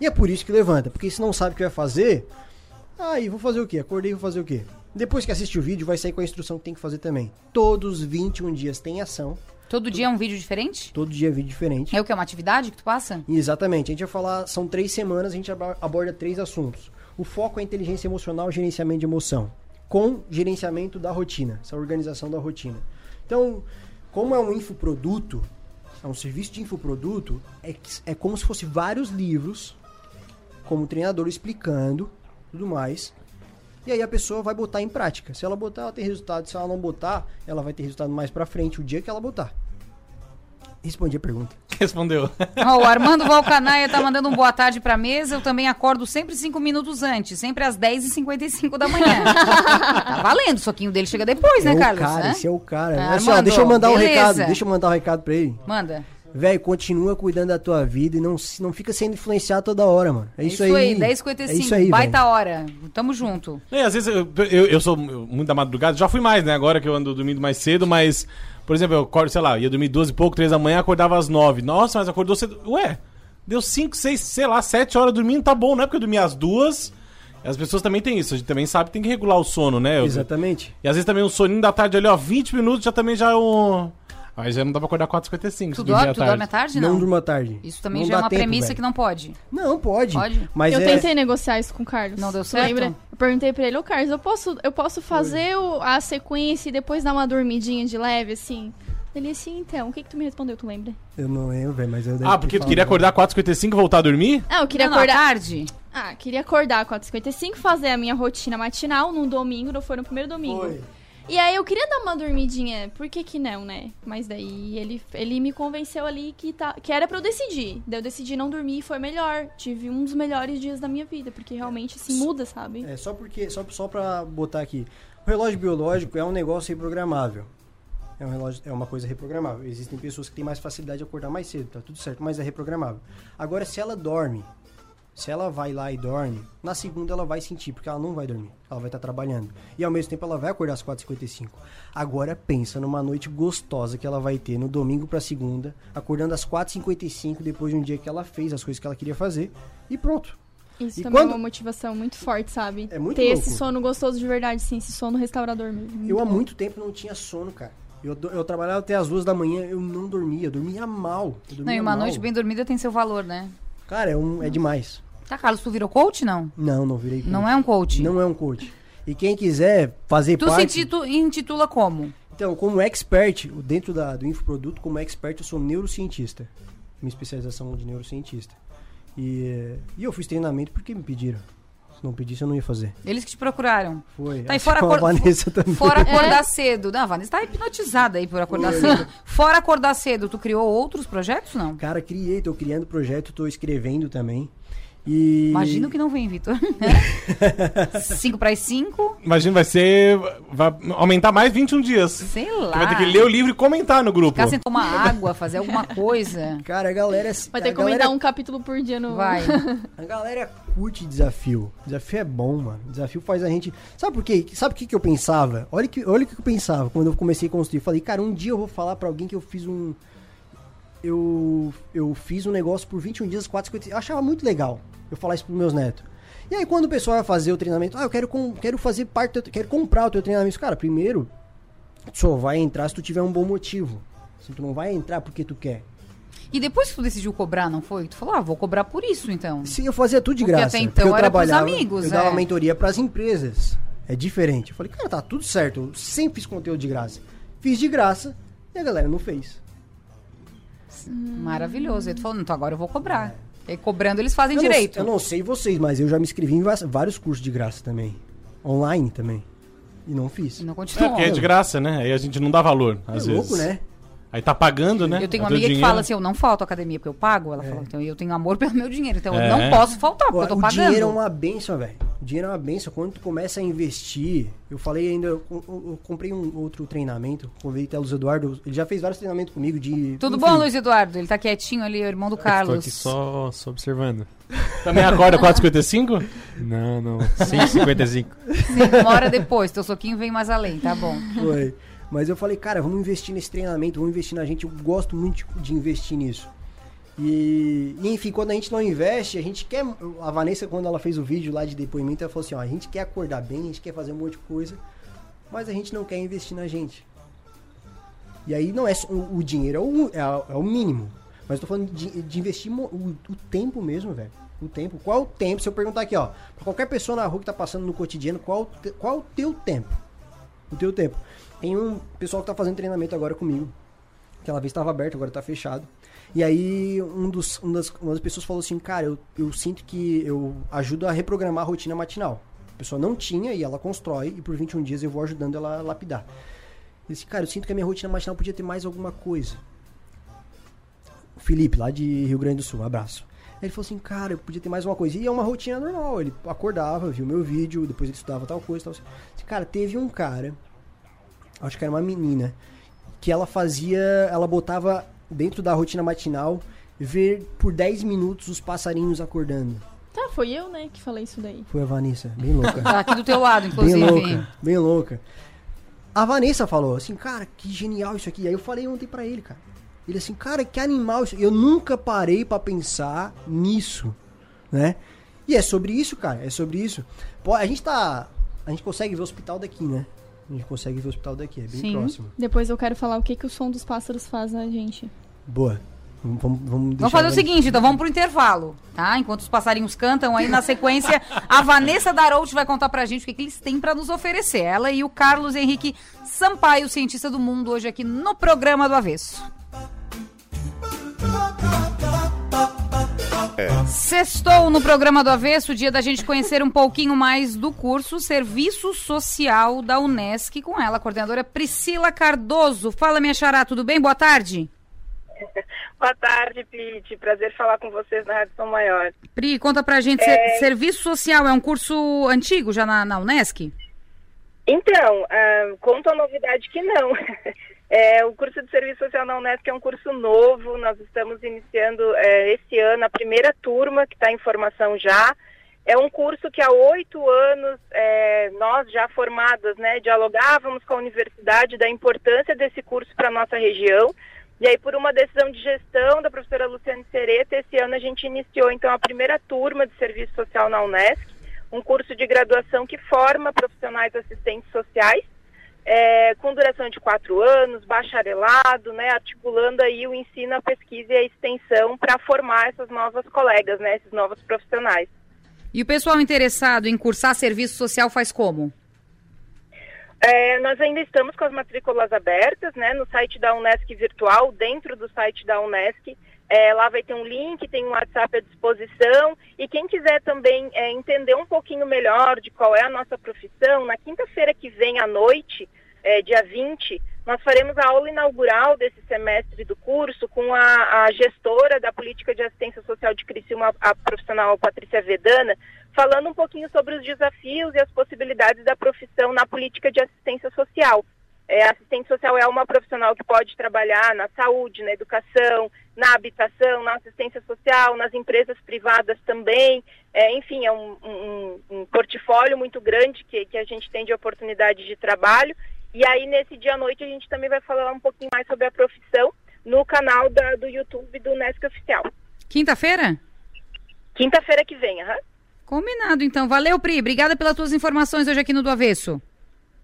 E é por isso que levanta, porque se não sabe o que vai fazer, aí vou fazer o quê? Acordei, vou fazer o quê? Depois que assiste o vídeo, vai sair com a instrução que tem que fazer também. Todos os 21 dias tem ação, Todo dia é um vídeo diferente? todo dia é vídeo diferente. É o que? É uma atividade que tu passa? Exatamente. A gente vai falar, são três semanas, a gente aborda três assuntos. O foco é inteligência emocional e gerenciamento de emoção. com gerenciamento da rotina, essa organização da rotina. Então, como é um infoproduto, é um serviço de infoproduto, é, é como se fosse vários livros, como treinador explicando, tudo mais. E aí a pessoa vai botar em prática. Se ela botar, ela tem resultado. Se ela não botar, ela vai ter resultado mais pra frente, o dia que ela botar. Respondi a pergunta. Respondeu. Ó, o Armando Valcanaia tá mandando um boa tarde pra mesa. Eu também acordo sempre cinco minutos antes, sempre às 10h55 da manhã. tá valendo, o soquinho dele chega depois, né, é Carlos? o cara, Hã? esse é o cara. Ah, Olha só, Armando, deixa eu mandar um beleza. recado. Deixa eu mandar um recado pra ele. Manda. Velho, continua cuidando da tua vida e não, se- não fica sendo influenciado toda hora, mano. É isso, aí. 10h55, É isso aí, baita velho. hora. Tamo junto. É, às vezes eu, eu, eu sou muito da madrugada, já fui mais, né? Agora que eu ando dormindo mais cedo, mas, por exemplo, eu acordo, sei lá, ia dormir 12 e pouco, 3 da manhã, acordava às 9. Nossa, mas acordou cedo. Ué, deu 5, 6, sei lá, 7 horas dormindo, tá bom, não é porque eu dormi às duas. As pessoas também têm isso, a gente também sabe que tem que regular o sono, né? Eu- Exatamente. E às vezes também um soninho da tarde ali, ó, 20 minutos já também já é um. Aí já não dá pra acordar 4h55. se Tu, dorme, à tu dorme à tarde. tarde, Não, não? durma tarde. Isso também Não já é uma tempo, premissa velho. que não pode. Não, pode. Pode? Mas eu é... tentei negociar isso com o Carlos. Não deu certo? Lembra? Eu perguntei pra ele, ô Carlos, eu posso, eu posso fazer o- a sequência e depois dar uma dormidinha de leve, assim? Ele assim, então, o que que tu me respondeu, tu lembra? Eu não lembro, velho, mas eu Ah, porque tu queria acordar 4h55 e voltar a dormir? Ah, eu queria Não, não, à acordar... tarde? Ah, queria acordar 4h55, fazer a minha rotina matinal num domingo, não foi no primeiro domingo. Foi. E aí eu queria dar uma dormidinha, por que que não, né? Mas daí ele, ele me convenceu ali que, tá, que era pra eu decidir. Daí eu decidi não dormir e foi melhor. Tive um dos melhores dias da minha vida, porque realmente assim muda, sabe? É, só porque, só, só pra botar aqui. O relógio biológico é um negócio reprogramável. É, um relógio, é uma coisa reprogramável. Existem pessoas que têm mais facilidade de acordar mais cedo, tá tudo certo, mas é reprogramável. Agora, se ela dorme, se ela vai lá e dorme, na segunda ela vai sentir, porque ela não vai dormir. Ela vai estar trabalhando. E ao mesmo tempo ela vai acordar às 4h55. Agora pensa numa noite gostosa que ela vai ter no domingo pra segunda, acordando às 4h55 depois de um dia que ela fez as coisas que ela queria fazer. E pronto. Isso E também quando- é uma motivação muito forte, sabe? É muito Ter louco. esse sono gostoso de verdade, sim, esse sono restaurador mesmo. Eu há bom. muito tempo não tinha sono, cara. Eu, eu trabalhava até as duas da manhã, eu não dormia, eu dormia mal. Eu Não, dormia e uma mal. noite bem dormida tem seu valor, né? Cara, é, um, é demais. Tá, Carlos, tu virou coach, não? Não, não virei coach. Não é um coach? Não é um coach. E quem quiser fazer Tu se parte... intitu- intitula como? Então, como expert, dentro da, do infoproduto, como expert, eu sou neurocientista. Minha especialização de neurocientista. E, e eu fiz treinamento porque me pediram. Se não pedisse, eu não ia fazer. Eles que te procuraram. Foi. Tá, e fora acor- Vanessa também. Fora acordar cedo. Não, a Vanessa tá hipnotizada aí por acordar cedo. Fora acordar cedo, tu criou outros projetos, não? Cara, criei, tô criando projeto, tô escrevendo também. E... Imagina o que não vem, Vitor. 5 para as 5? Imagina, vai ser. Vai aumentar mais 21 dias. Sei lá. vai ter que ler o livro e comentar no grupo. Ficar sem tomar água, fazer alguma coisa. Cara, a galera... Vai ter que comentar galera um capítulo por dia no. Vai. A galera curte desafio. Desafio é bom, mano. Desafio faz a gente. Sabe por quê? Sabe o que, que eu pensava? Olha, que, olha o que eu pensava quando eu comecei a construir. Eu falei, cara, um dia eu vou falar pra alguém que eu fiz um. Eu, eu fiz um negócio por 21 dias, 4,50. Eu achava muito legal eu falar isso pros meus netos. E aí, quando o pessoal vai fazer o treinamento, ah, eu quero, com, quero fazer parte, quero comprar o teu treinamento. Cara, primeiro, só vai entrar se tu tiver um bom motivo. Se tu não vai entrar porque tu quer. E depois que tu decidiu cobrar, não foi? Tu falou, ah, vou cobrar por isso, então. Sim, eu fazia tudo de Porque graça. até porque então eu era pros trabalhava, amigos, eu dava é. mentoria pras empresas. É diferente. Eu falei, cara, tá tudo certo. Eu sempre fiz conteúdo de graça. Fiz de graça e a galera não fez. Maravilhoso. Aí tu falou, então agora eu vou cobrar. E aí, cobrando, eles fazem eu direito. Não, eu não sei vocês, mas eu já me inscrevi em vários cursos de graça também. Online também. E não fiz. E não É, continua. porque é de graça, né? Aí a gente não dá valor, É às louco, vezes. né? Aí tá pagando, né? Eu tenho É uma amiga que dinheiro. fala assim, eu não falto à academia porque eu pago. Ela fala, então eu tenho amor pelo meu dinheiro. Então eu É. não posso faltar, porque eu tô o pagando. dinheiro é uma benção, velho. O dinheiro é uma benção. Quando tu começa a investir, eu falei ainda, eu, eu- eu comprei um outro treinamento, convidei até o Luiz Eduardo, ele já fez vários treinamentos comigo de. Tudo enfim, bom, Luiz Eduardo? Ele tá quietinho ali, o irmão do Tô Carlos. aqui só, só observando. Também acorda 4h55? Não, não. 5,55. Sim, uma hora depois, teu soquinho vem mais além, tá bom. Foi. Mas eu falei, cara, vamos investir nesse treinamento, vamos investir na gente. Eu gosto muito de- investir nisso. E, enfim, quando a gente não investe, a gente quer. A Vanessa, quando ela fez o vídeo lá de depoimento, ela falou assim: ó, a gente quer acordar bem, a gente quer fazer um monte de coisa, mas a gente não quer investir na gente. E aí não é só, o, dinheiro, é o, é, é o mínimo. Mas eu tô falando de, de investir o, o tempo mesmo, velho. O tempo. Qual o tempo? Se eu perguntar aqui, ó, pra qualquer pessoa na rua que tá passando no cotidiano, qual, qual o teu tempo? O teu tempo. Tem um pessoal que tá fazendo treinamento agora comigo. Aquela vez estava aberto, agora tá fechado. E aí um dos, um das, uma das pessoas falou assim, cara, eu, eu sinto que eu ajudo a reprogramar a rotina matinal. A pessoa não tinha e ela constrói, e por 21 dias eu vou ajudando ela a lapidar. Eu disse, cara, eu sinto que a minha rotina matinal podia ter mais alguma coisa. O Felipe, lá de Rio Grande do Sul, um abraço. Aí ele falou assim, cara, eu podia ter mais uma coisa. E é uma rotina normal. Ele acordava, viu meu vídeo, depois ele estudava tal coisa, tal. Cara, teve um cara, acho que era uma menina, que ela fazia, ela botava dentro da rotina matinal ver por 10 minutos os passarinhos acordando. Tá, foi eu, né, que falei isso daí. Foi a Vanessa, bem louca. Tá aqui do teu lado, bem inclusive. louca, bem louca. A Vanessa falou assim, cara, que genial isso aqui. Aí eu falei ontem pra ele, cara. Ele assim, cara, que animal isso. Eu nunca parei pra pensar nisso, né? E é sobre isso, cara, é sobre isso. Pô, a gente tá, a gente consegue ver o hospital daqui, né? A gente consegue ver o hospital daqui, é bem Sim. próximo. Depois eu quero falar o que, que o som dos pássaros faz na gente. Boa. Vamos, vamos, vamos, Vamos fazer o seguinte, então vamos pro intervalo, tá? Enquanto os passarinhos cantam, aí na sequência, a Vanessa Darout vai contar pra gente o que, que eles têm pra nos oferecer. Ela e o Carlos Henrique Sampaio, cientista do mundo, hoje aqui no programa do Avesso. Sextou no programa do Avesso, dia da gente conhecer um pouquinho mais do curso Serviço Social da Unesc, com ela, a coordenadora Priscila Cardoso. Fala, minha xará, tudo bem? Boa tarde. Boa tarde, Pete. Prazer falar com vocês na Rádio São Maior. Pri, conta pra gente, ser- serviço social é um curso antigo já na, na Unesc? Então, ah, conta a novidade que não. É, o curso de Serviço Social na Unesco é um curso novo. Nós estamos iniciando é, esse ano a primeira turma, que está em formação já. É um curso que há oito anos é, nós já formadas, né, dialogávamos com a universidade da importância desse curso para a nossa região. E aí, por uma decisão de gestão da professora Luciane Sereta, esse ano a gente iniciou então a primeira turma de Serviço Social na Unesc, um curso de graduação que forma profissionais assistentes sociais é, com duração de quatro anos, bacharelado, né, articulando aí o ensino, a pesquisa e a extensão para formar essas novas colegas, né, esses novos profissionais. E o pessoal interessado em cursar serviço social faz como? É, nós ainda estamos com as matrículas abertas, né, no site da Unesc Virtual, dentro do site da Unesc. É, lá vai ter um link, tem um WhatsApp à disposição. E quem quiser também é, entender um pouquinho melhor de qual é a nossa profissão, na quinta-feira que vem à noite, é, dia 20, nós faremos a aula inaugural desse semestre do curso com a, a gestora da Política de Assistência Social de Criciúma, a profissional Patrícia Vedana, falando um pouquinho sobre os desafios e as possibilidades da profissão na política de assistência social. É, assistente social é uma profissional que pode trabalhar na saúde, na educação, na habitação, na assistência social, nas empresas privadas também. É, enfim, é um, um- um portfólio muito grande que, que a gente tem de oportunidade de trabalho. E aí, nesse dia à noite, a gente também vai falar um pouquinho mais sobre a profissão no canal da- do YouTube do Nesc Oficial. Quinta-feira? Quinta-feira que vem, aham. Combinado, então. Valeu, Pri. Obrigada pelas tuas informações hoje aqui no Do Avesso.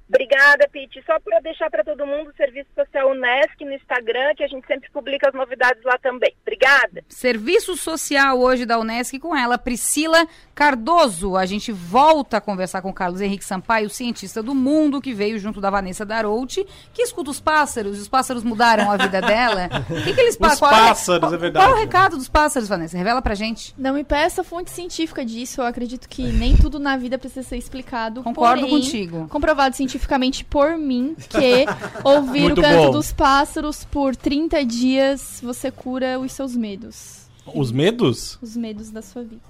Obrigada, Pete. Só para deixar para todo mundo o Serviço Social Unesc no Instagram, que a gente sempre publica as novidades lá também. Obrigada. Serviço Social hoje da Unesc com ela, Priscila Cardoso. A gente volta a conversar com o Carlos Henrique Sampaio, cientista do mundo, que veio junto da Vanessa Darouti, que escuta os pássaros. e Os pássaros mudaram a vida dela. O que, que eles Os qual pássaros, qual, é verdade. Qual é o recado dos pássaros, Vanessa? Revela pra gente. Não me peça fonte científica disso, eu acredito que nem tudo na vida precisa ser explicado. Concordo porém, contigo. Comprovado cientificamente por mim que ouvir Muito o canto bom. dos pássaros por 30 dias você cura os seus medos. Os medos? Os medos da sua vida.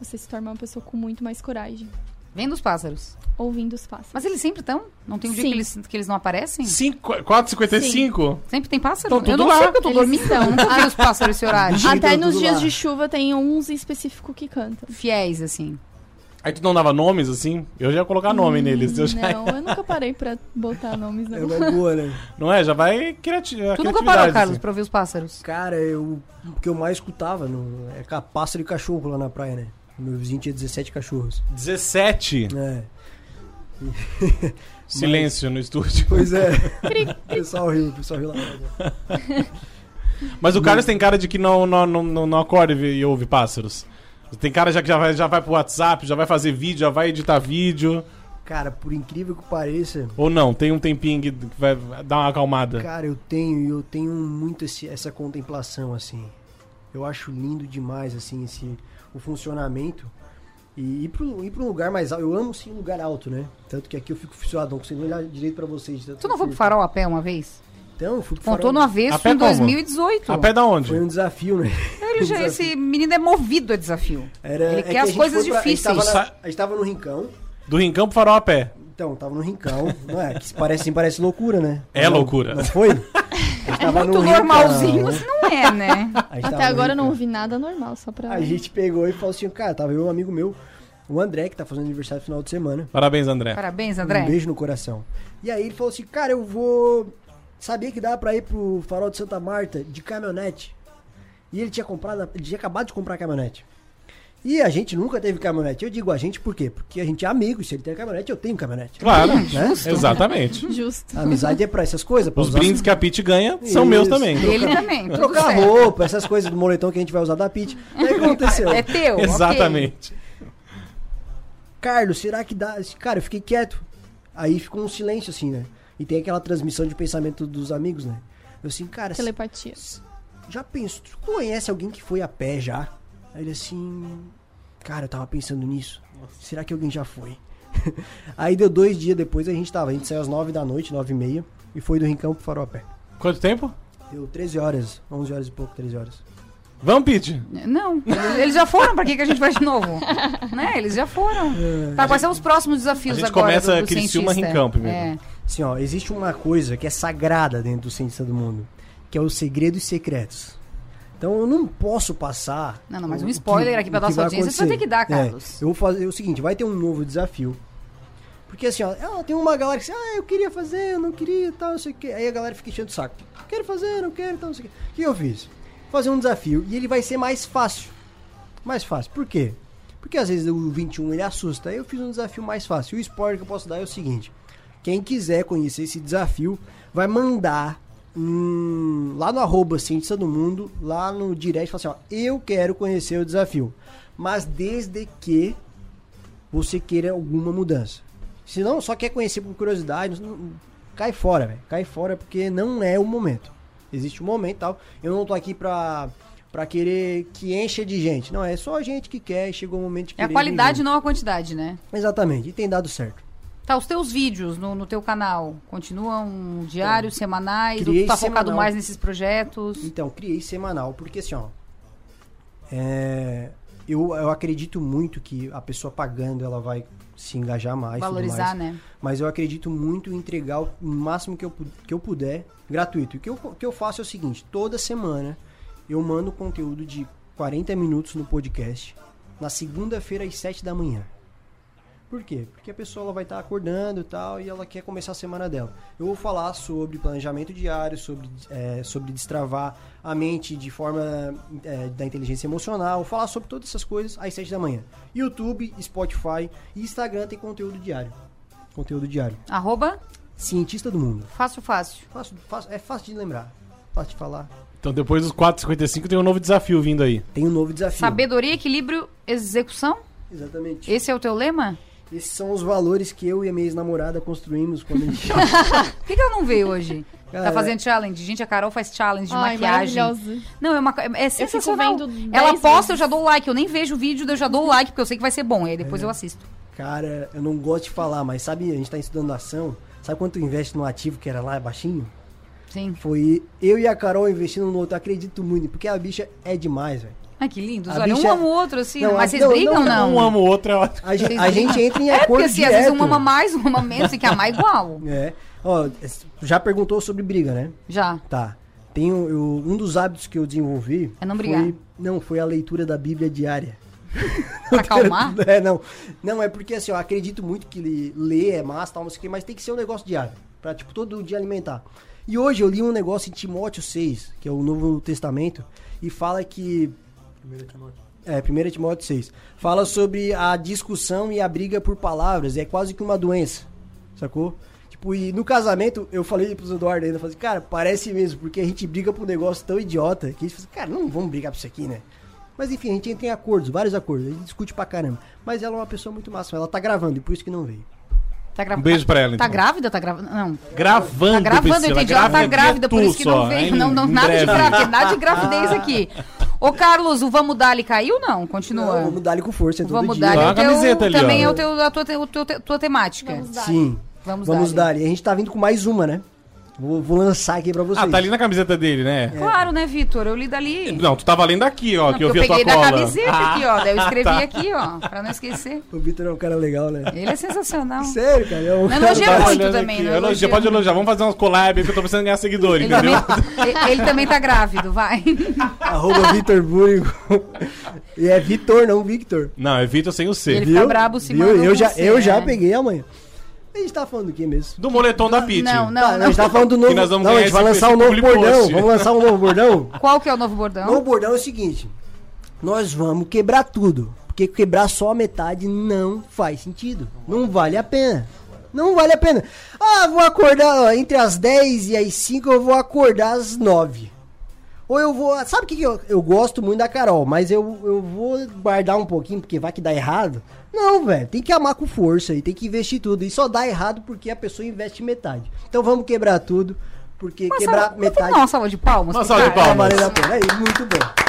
Você se torna uma pessoa com muito mais coragem. Vem dos pássaros. Ouvindo os pássaros. Mas eles sempre estão? Não tem um dia Sim. que eles, que eles não aparecem? 4h55? Sempre tem pássaro? Estão eu tudo não lá. sei porque eu tô Eles dormindo. Eu nunca vi os pássaros esse horário. Até Tudo nos lá. dias de chuva tem uns em específico que cantam. Fiéis, assim. Aí tu não dava nomes assim? Eu já ia colocar nome neles. Eu já... Não, eu nunca parei pra botar nomes, É não. boa, né? Não é? Já vai criati a Tu nunca parou, Carlos, assim. pra ouvir os pássaros? Cara, eu, o que eu mais escutava no, é pássaro e cachorro lá na praia, né? Meu vizinho tinha 17 cachorros. 17. É. Silêncio no estúdio. Pois é. o pessoal riu, o pessoal riu lá. Mas o Carlos tem cara de que não, não, não, não, acorda e ouve pássaros. Tem cara já que já vai, já vai pro WhatsApp, já vai fazer vídeo, já vai editar vídeo. Cara, por incrível que pareça, Ou não, tem um tempinho que vai dar uma acalmada. cara, eu tenho, eu tenho muito esse- essa contemplação, assim. Eu acho lindo demais, assim, esse, o funcionamento. E ir pro, ir pra um lugar mais alto. Eu amo sim um lugar alto, né? Tanto que aqui eu fico fissurado, não consigo olhar direito pra vocês. Tu não foi pro farol a pé uma vez? Então, eu fui pro Contou farol. no avesso em como? 2018. A pé da onde? Foi um desafio, né? Ele já- esse menino é movido a desafio. Era, Ele é quer as coisas pra- difíceis. A gente, tava na- a gente tava no Rincão. Do Rincão pro Farol a pé. Então, tava no Rincão. Não é? Que parece, assim, parece loucura, né? É Não- loucura. Não foi? É tava muito no Rincão. normalzinho, mas não é, né? Até agora eu não Rincão. ouvi nada normal, só pra. A gente pegou e falou assim, cara, tava eu um amigo meu, o André, que tá fazendo aniversário no final de semana. Parabéns, André. Parabéns, Um André. beijo no coração. E aí ele falou assim, cara, eu vou. Sabia que dá pra ir pro farol de Santa Marta de caminhonete. E ele tinha comprado, ele tinha acabado de comprar a caminhonete. E a gente nunca teve caminhonete. Eu digo a gente por quê? Porque a gente é amigo. Se ele tem caminhonete, eu tenho caminhonete. Claro, Né? exatamente. Justo. A amizade é pra essas coisas. pra Os usar- brindes que a Pete ganha são Isso. meus também. Ele também. Trocar certo. roupa, essas coisas do moletom que a gente vai usar da Pit. O que aconteceu? É teu. Exatamente. Carlos, será que dá? Cara, eu fiquei quieto. Aí ficou um silêncio assim, né? E tem aquela transmissão de pensamento dos amigos, né? Eu assim, cara, Telepatia. já penso, tu conhece alguém que foi a pé já? Aí ele assim, cara, eu tava pensando nisso. Será que alguém já foi? Aí deu dois dias depois a gente tava, a gente saiu às nove da noite, nove e meia, e foi do Rincão pro Farol a pé. Quanto tempo? Deu 13 horas, 11 horas e pouco, 13 horas. Vamos, Pete. Não, eles já foram, pra que, que a gente vai de novo? né? Eles já foram. Tá, quais são os próximos desafios A gente agora começa do, do Criciúma? Rincão primeiro. É. Assim, ó, existe uma coisa que é sagrada dentro do Cientista do Mundo, que é os segredos secretos. Então eu não posso passar. Não, não, mas um spoiler aqui pra nossa audiência, você vai ter que dar, acontecer. Carlos. É, eu vou fazer o seguinte, vai ter um novo desafio. Porque assim, ó, ah, tem uma galera que diz, ah, eu queria fazer, eu não queria, tal, não sei o quê. Aí a galera fica enchendo o saco. Quero fazer, não quero, tal, não sei o quê. O que eu fiz? Fazer um desafio e ele vai ser mais fácil. Mais fácil. Por quê? Porque às vezes o 21 ele assusta. Eu fiz um desafio mais fácil. O spoiler que eu posso dar é o seguinte: quem quiser conhecer esse desafio, vai mandar lá no arroba cientista do mundo, lá no direct, fala assim, ó, eu quero conhecer o desafio. Mas desde que você queira alguma mudança. Se não, só quer conhecer por curiosidade, cai fora, velho. Cai fora porque não é o momento. Existe um momento e tal. Eu não tô aqui pra, pra querer que encha de gente. Não, é só a gente que quer e chegou o momento de É a qualidade, não a quantidade, né? Exatamente, e tem dado certo. Tá, os teus vídeos no, no teu canal continuam diários, semanais? Ou criei tu tá focado semanal. mais nesses projetos? Então, criei semanal, porque assim, ó. é, eu, eu acredito muito que a pessoa pagando ela vai se engajar mais. Valorizar, mais. né? Mas eu acredito muito em entregar o máximo que eu, que eu puder gratuito. E o que eu, o que eu faço é o seguinte: toda semana eu mando conteúdo de 40 minutos no podcast, na segunda-feira às 7 da manhã. Por quê? Porque a pessoa ela vai estar acordando e tal e ela quer começar a semana dela. Eu vou falar sobre planejamento diário, sobre, é, sobre destravar a mente de forma é, da inteligência emocional, vou falar sobre todas essas coisas às 7 da manhã. YouTube, Spotify e Instagram tem conteúdo diário. Conteúdo diário. Arroba Cientista do mundo. fácil, fácil. Fácil, fácil- é fácil de lembrar. Fácil de falar. Então depois dos 4,55 tem um novo desafio vindo aí. Tem um novo desafio. Sabedoria, equilíbrio, execução? Exatamente. Esse é o teu lema? Esses são os valores que eu e a minha ex-namorada construímos quando a gente. Por que, que ela não veio hoje? Tá Cara, fazendo challenge. Gente, a Carol faz challenge de Ai, maquiagem. Não, é, uma, é sensacional. vendo Ela posta, eu vezes. já dou like. Eu nem vejo o vídeo, eu já dou like, porque eu sei que vai ser bom. E aí depois eu assisto. Cara, eu não gosto de falar, mas sabe, a gente tá estudando ação. Sabe quanto investe no ativo que era lá baixinho? Sim. Foi eu e a Carol investindo no outro. Acredito muito, porque a bicha é demais, velho. Ai, que lindo. A Olha, um bicha- ama o outro, assim. Não, mas vocês não, brigam, não, não? Um ama o outro, é ótimo. A, gente- a gente entra em É, acordo porque assim, às vezes um ama mais, um ama menos, tem que amar igual. É. Ó, já perguntou sobre briga, né? Já. Tá. Tem um, eu- um dos hábitos que eu desenvolvi. É não brigar. Foi, não, foi a leitura da Bíblia diária. Pra acalmar? É, não. Não, é porque assim, eu acredito muito que ele ler é massa, tal, não sei o quê, mas tem que ser um negócio diário. Pra, tipo, todo dia alimentar. E hoje eu li um negócio em Timóteo 6, que é o Novo Testamento, e fala que. É, 1 Timóteo 6. Fala sobre a discussão e a briga por palavras. É quase que uma doença. Sacou? Tipo, e no casamento, eu falei pros Eduardo ainda, eu falei, assim, cara, parece mesmo, porque a gente briga por um negócio tão idiota que a gente fala, assim, cara, não vamos brigar por isso aqui, né? Mas enfim, a gente entra em acordos, vários acordos, a gente discute pra caramba. Mas ela é uma pessoa muito massa, ela tá gravando e por isso que não veio. Tá gra- Um beijo pra ela, Tá então. grávida? Tá gravando? Não. Gravando, Tá gravando, eu entendi. Ela tá grávida grávida, por isso que não veio. Não, não, nada de gravidez, nada de gravidez aqui. Ô, Carlos, o Vamos Dar-lhe caiu ou não? Continua. Não, vamos dar ele com força, é todo Vamos dia. Olha é o teu, camiseta ali, também é o teu, a tua, te- o teu- te- tua temática. Vamos dar. Sim, Vamos, vamos dar. E a gente tá vindo com mais uma, né? Vou, vou lançar aqui pra vocês. Ah, tá ali na camiseta dele, né? Claro, né, Vitor? Eu li dali. Não, tu tava lendo aqui, ó, Não, que eu vi a tua peguei da cola. camiseta Ah, aqui, ó. Daí eu escrevi tá. aqui, ó, pra não esquecer. O Vitor é um cara legal, né? Ele é sensacional. Sério, cara. É um Não elogia muito também, não Elogia, pode elogiar. Vamos fazer umas collabs que eu tô precisando ganhar seguidores, Ele entendeu? também, ele- também tá grávido, vai. Arroba Vitor Búrigo. E é Vitor, não Victor. Não, é Vitor sem o C. Ele fica brabo se Viu? mandou Eu já, você, eu já é. peguei amanhã. A gente tá falando do que mesmo? Do moletom da Pit. Não, não, Tá, a não. gente tá falando do novo. nós vamos não, a gente vai lançar um novo bordão. post. Vamos lançar um novo bordão? Qual que é o novo O bordão? novo bordão é o seguinte: nós vamos quebrar tudo. Porque quebrar só a metade não faz sentido. Não vale a pena. Não vale a pena. Ah, vou acordar ó, entre as 10 e as 5, eu vou acordar às 9. Ou eu vou. Sabe o que, eu, eu gosto muito da Carol, mas eu, eu vou guardar um pouquinho, porque vai que dá errado. Não, velho, tem que amar com força e tem que investir tudo. E só dá errado porque a pessoa investe metade. Então vamos quebrar tudo, porque Uma quebrar salva- metade Não, uma salva de palmas. Uma salva de palmas. a pena. Aí, muito bom.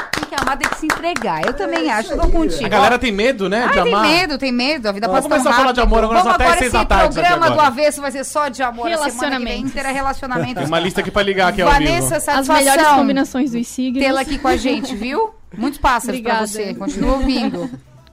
Tem que se entregar. Eu também isso acho, velho. contigo. A galera tem medo, né, Ai, de tem amar. medo, tem medo. A vida Vamos passa tão começar a falar rápido. de amor, agora Vamos só até agora seis esse da tarde isso aqui programa do agora. avesso vai ser só de amor. A semana que vem Relacionamento. inteira é relacionamento. Tem uma lista aqui pra ligar aqui ao Vanessa, vivo. As melhores satisfação combinações dos signos. tê-la aqui com a gente, viu? Muitos pássaros pra Obrigada. você. Continua ouvindo.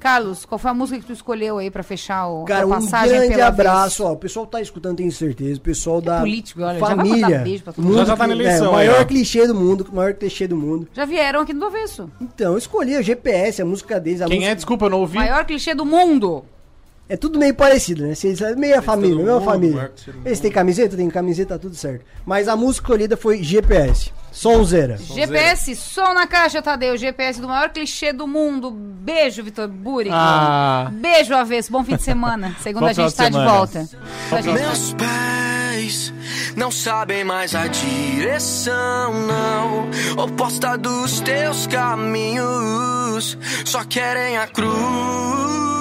Carlos, qual foi a música que tu escolheu aí pra fechar o, Cara, a um passagem grande pela abraço, ó. O pessoal tá escutando, tenho certeza. O pessoal da político, olha, já família. beijo pra todo mundo. Já já tá na que- eleição é, o aí, maior ó. clichê do mundo, o maior clichê do mundo. Já vieram aqui no do avesso. Então, eu escolhi o GPS, a música deles. A Quem música... é? Desculpa, eu não ouvi. Maior clichê do mundo. É tudo meio parecido, né? Vocês, é meia família, mesma mundo, família. Eles têm camiseta? Tem camiseta, tá tudo certo. Mas a música escolhida foi GPS. Sonzeira. GPS, som na caixa, Tadeu. GPS do maior clichê do mundo. Beijo, Vitor Burico. Ah. Beijo, avesso. Bom fim de semana. Segunda a gente de tá de volta. Meus pés não sabem mais a direção, não. Oposta dos teus caminhos, só querem a cruz.